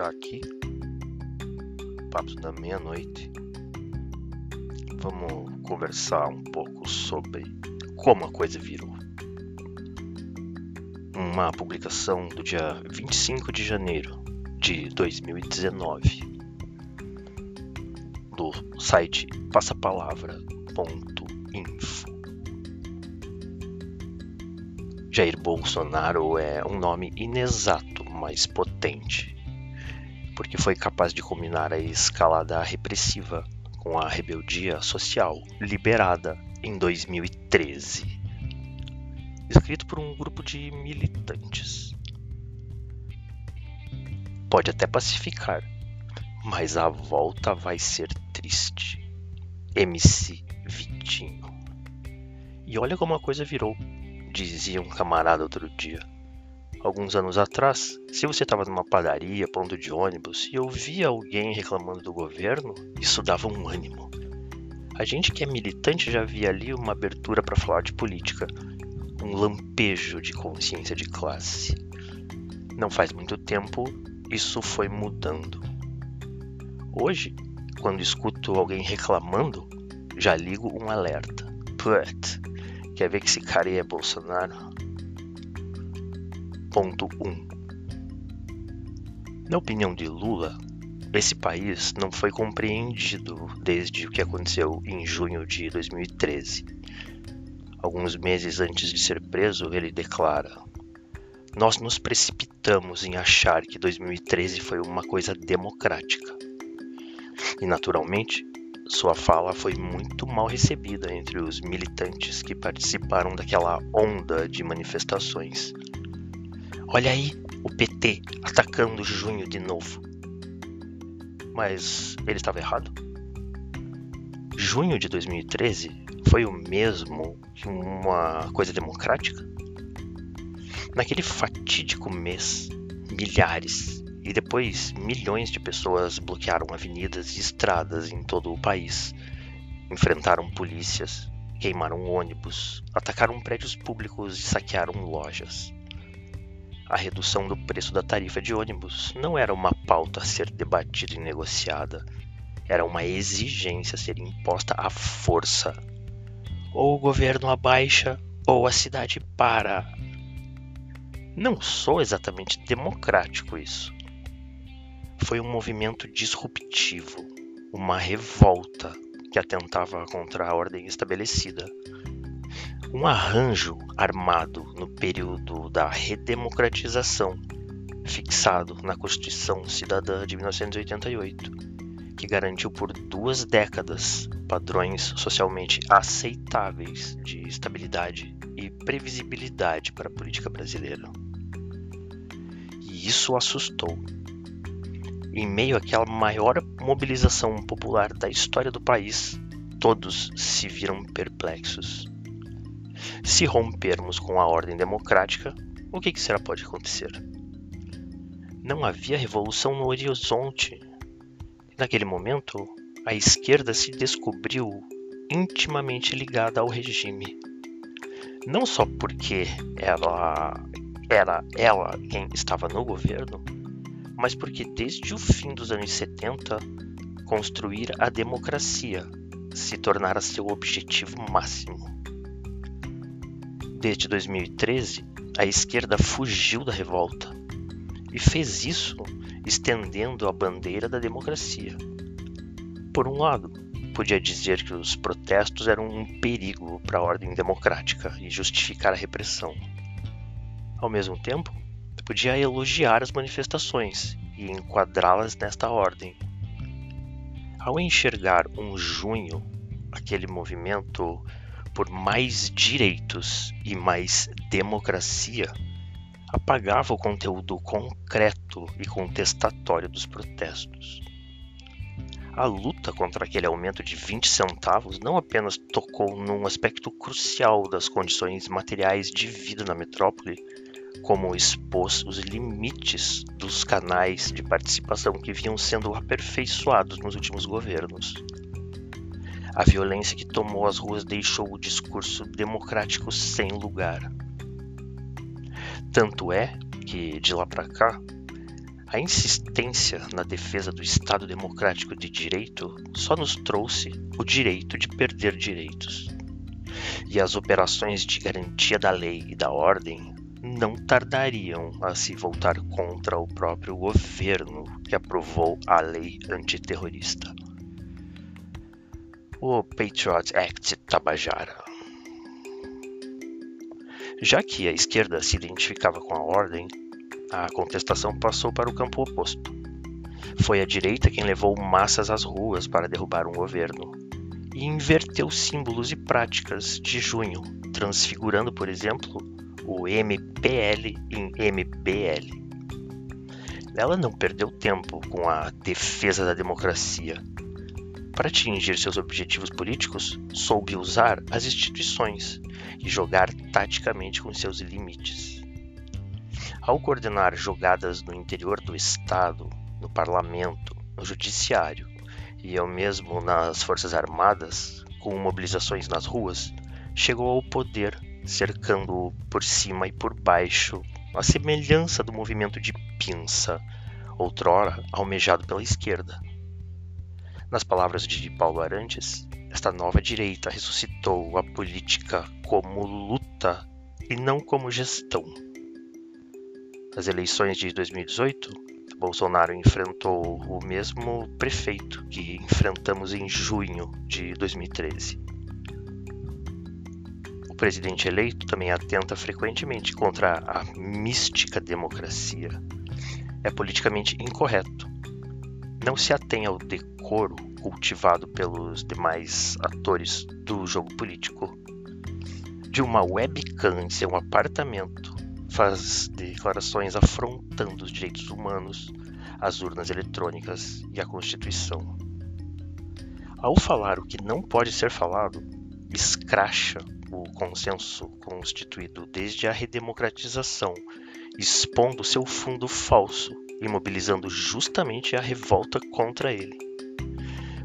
entrar aqui. Papo da meia-noite. Vamos conversar um pouco sobre como a coisa virou. Uma publicação do dia 25 de janeiro de 2019 do site passapalavra.info. Jair Bolsonaro é um nome inexato, mas potente, porque foi capaz de combinar a escalada repressiva com a rebeldia social liberada em 2013. Escrito por um grupo de militantes. Pode até pacificar, mas a volta vai ser triste. MC Vitinho. E olha como a coisa virou dizia um camarada outro dia. Alguns anos atrás, se você estava numa padaria, ponto de ônibus, e ouvia alguém reclamando do governo, isso dava um ânimo. A gente que é militante já via ali uma abertura para falar de política, um lampejo de consciência de classe. Não faz muito tempo, isso foi mudando. Hoje, quando escuto alguém reclamando, já ligo um alerta. Put, Quer ver que esse cara aí é Bolsonaro? Ponto 1. Na opinião de Lula, esse país não foi compreendido desde o que aconteceu em junho de 2013. Alguns meses antes de ser preso, ele declara: Nós nos precipitamos em achar que 2013 foi uma coisa democrática. E, naturalmente, sua fala foi muito mal recebida entre os militantes que participaram daquela onda de manifestações. Olha aí, o PT atacando junho de novo. Mas ele estava errado? Junho de 2013 foi o mesmo que uma coisa democrática? Naquele fatídico mês, milhares, e depois milhões de pessoas bloquearam avenidas e estradas em todo o país, enfrentaram polícias, queimaram ônibus, atacaram prédios públicos e saquearam lojas. A redução do preço da tarifa de ônibus não era uma pauta a ser debatida e negociada, era uma exigência a ser imposta à força. Ou o governo abaixa, ou a cidade para. Não sou exatamente democrático isso foi um movimento disruptivo, uma revolta que atentava contra a ordem estabelecida. Um arranjo armado no período da redemocratização, fixado na Constituição Cidadã de 1988, que garantiu por duas décadas padrões socialmente aceitáveis de estabilidade e previsibilidade para a política brasileira. E isso assustou em meio àquela maior mobilização popular da história do país, todos se viram perplexos. Se rompermos com a ordem democrática, o que, que será pode acontecer? Não havia revolução no horizonte. Naquele momento, a esquerda se descobriu intimamente ligada ao regime. Não só porque ela era ela quem estava no governo, mas porque desde o fim dos anos 70, construir a democracia se tornara seu objetivo máximo. Desde 2013, a esquerda fugiu da revolta e fez isso estendendo a bandeira da democracia. Por um lado, podia dizer que os protestos eram um perigo para a ordem democrática e justificar a repressão. Ao mesmo tempo, podia elogiar as manifestações e enquadrá-las nesta ordem. Ao enxergar um junho, aquele movimento por mais direitos e mais democracia, apagava o conteúdo concreto e contestatório dos protestos. A luta contra aquele aumento de 20 centavos não apenas tocou num aspecto crucial das condições materiais de vida na metrópole, como expôs os limites dos canais de participação que vinham sendo aperfeiçoados nos últimos governos. A violência que tomou as ruas deixou o discurso democrático sem lugar. Tanto é que, de lá para cá, A insistência na defesa do Estado democrático de direito só nos trouxe o direito de perder direitos. E as operações de garantia da lei e da ordem não tardariam a se voltar contra o próprio governo que aprovou a lei antiterrorista. O Patriot Act Tabajara. Já que a esquerda se identificava com a ordem, a contestação passou para o campo oposto. Foi a direita quem levou massas às ruas para derrubar um governo e inverteu símbolos e práticas de junho, transfigurando, por exemplo, o MPL em MBL. Ela não perdeu tempo com a defesa da democracia. Para atingir seus objetivos políticos, soube usar as instituições e jogar taticamente com seus limites. Ao coordenar jogadas no interior do Estado, no parlamento, no judiciário e ao mesmo nas Forças Armadas, com mobilizações nas ruas, chegou ao poder cercando por cima e por baixo, a semelhança do movimento de pinça, outrora almejado pela esquerda. Nas palavras de Paulo Arantes, esta nova direita ressuscitou a política como luta e não como gestão. Nas eleições de 2018, Bolsonaro enfrentou o mesmo prefeito que enfrentamos em junho de 2013 presidente eleito também atenta frequentemente contra a mística democracia. É politicamente incorreto. Não se atém ao decoro cultivado pelos demais atores do jogo político. De uma webcam em seu apartamento, faz declarações afrontando os direitos humanos, as urnas eletrônicas e a Constituição. Ao falar o que não pode ser falado, escracha o consenso constituído desde a redemocratização, expondo seu fundo falso e mobilizando justamente a revolta contra ele.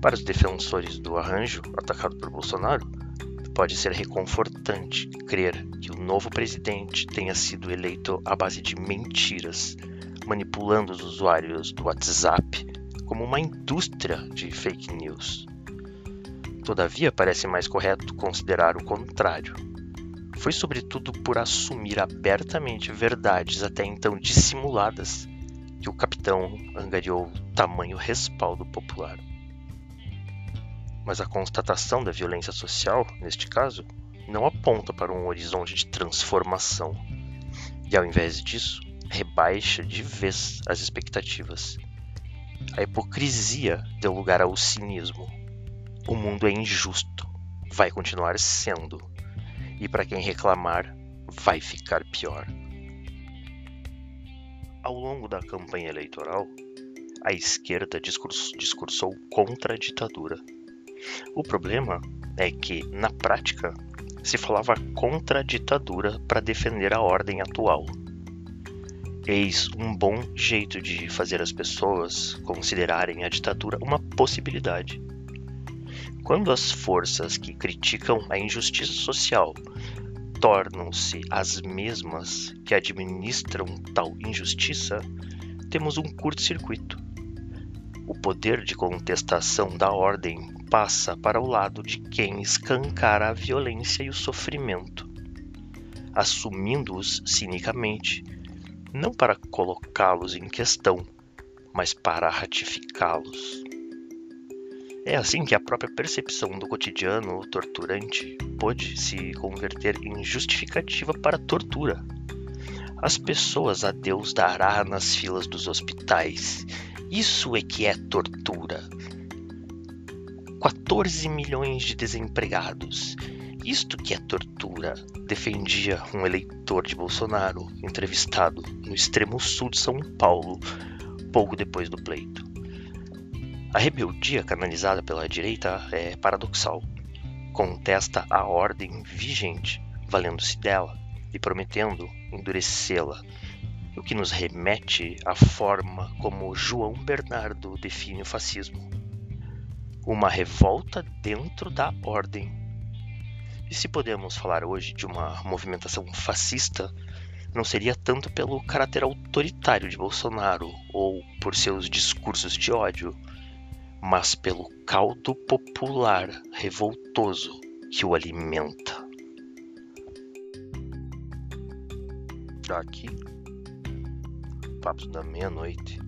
Para os defensores do arranjo atacado por Bolsonaro, pode ser reconfortante crer que o novo presidente tenha sido eleito à base de mentiras, manipulando os usuários do WhatsApp como uma indústria de fake news. Todavia, parece mais correto considerar o contrário. Foi sobretudo por assumir abertamente verdades até então dissimuladas que o capitão angariou tamanho respaldo popular. Mas a constatação da violência social, neste caso, não aponta para um horizonte de transformação, e ao invés disso, rebaixa de vez as expectativas. A hipocrisia deu lugar ao cinismo, o mundo é injusto, vai continuar sendo, e para quem reclamar, vai ficar pior. Ao longo da campanha eleitoral, a esquerda discursou contra a ditadura. O problema é que, na prática, se falava contra a ditadura para defender a ordem atual. Eis um bom jeito de fazer as pessoas considerarem a ditadura uma possibilidade. Quando as forças que criticam a injustiça social tornam-se as mesmas que administram tal injustiça, temos um curto-circuito. O poder de contestação da ordem passa para o lado de quem escancara a violência e o sofrimento, assumindo-os cinicamente, não para colocá-los em questão, mas para ratificá-los. É assim que a própria percepção do cotidiano torturante pôde se converter em justificativa para a tortura. As pessoas a Deus dará nas filas dos hospitais. Isso é que é tortura. 14 milhões de desempregados. Isto que é tortura, defendia um eleitor de Bolsonaro entrevistado no extremo sul de São Paulo, pouco depois do pleito. A rebeldia canalizada pela direita é paradoxal. Contesta a ordem vigente, valendo-se dela e prometendo endurecê-la, o que nos remete à forma como João Bernardo define o fascismo: uma revolta dentro da ordem. E se podemos falar hoje de uma movimentação fascista, não seria tanto pelo caráter autoritário de Bolsonaro ou por seus discursos de ódio, mas pelo caldo popular revoltoso que o alimenta. Aqui, Papos da Meia-Noite.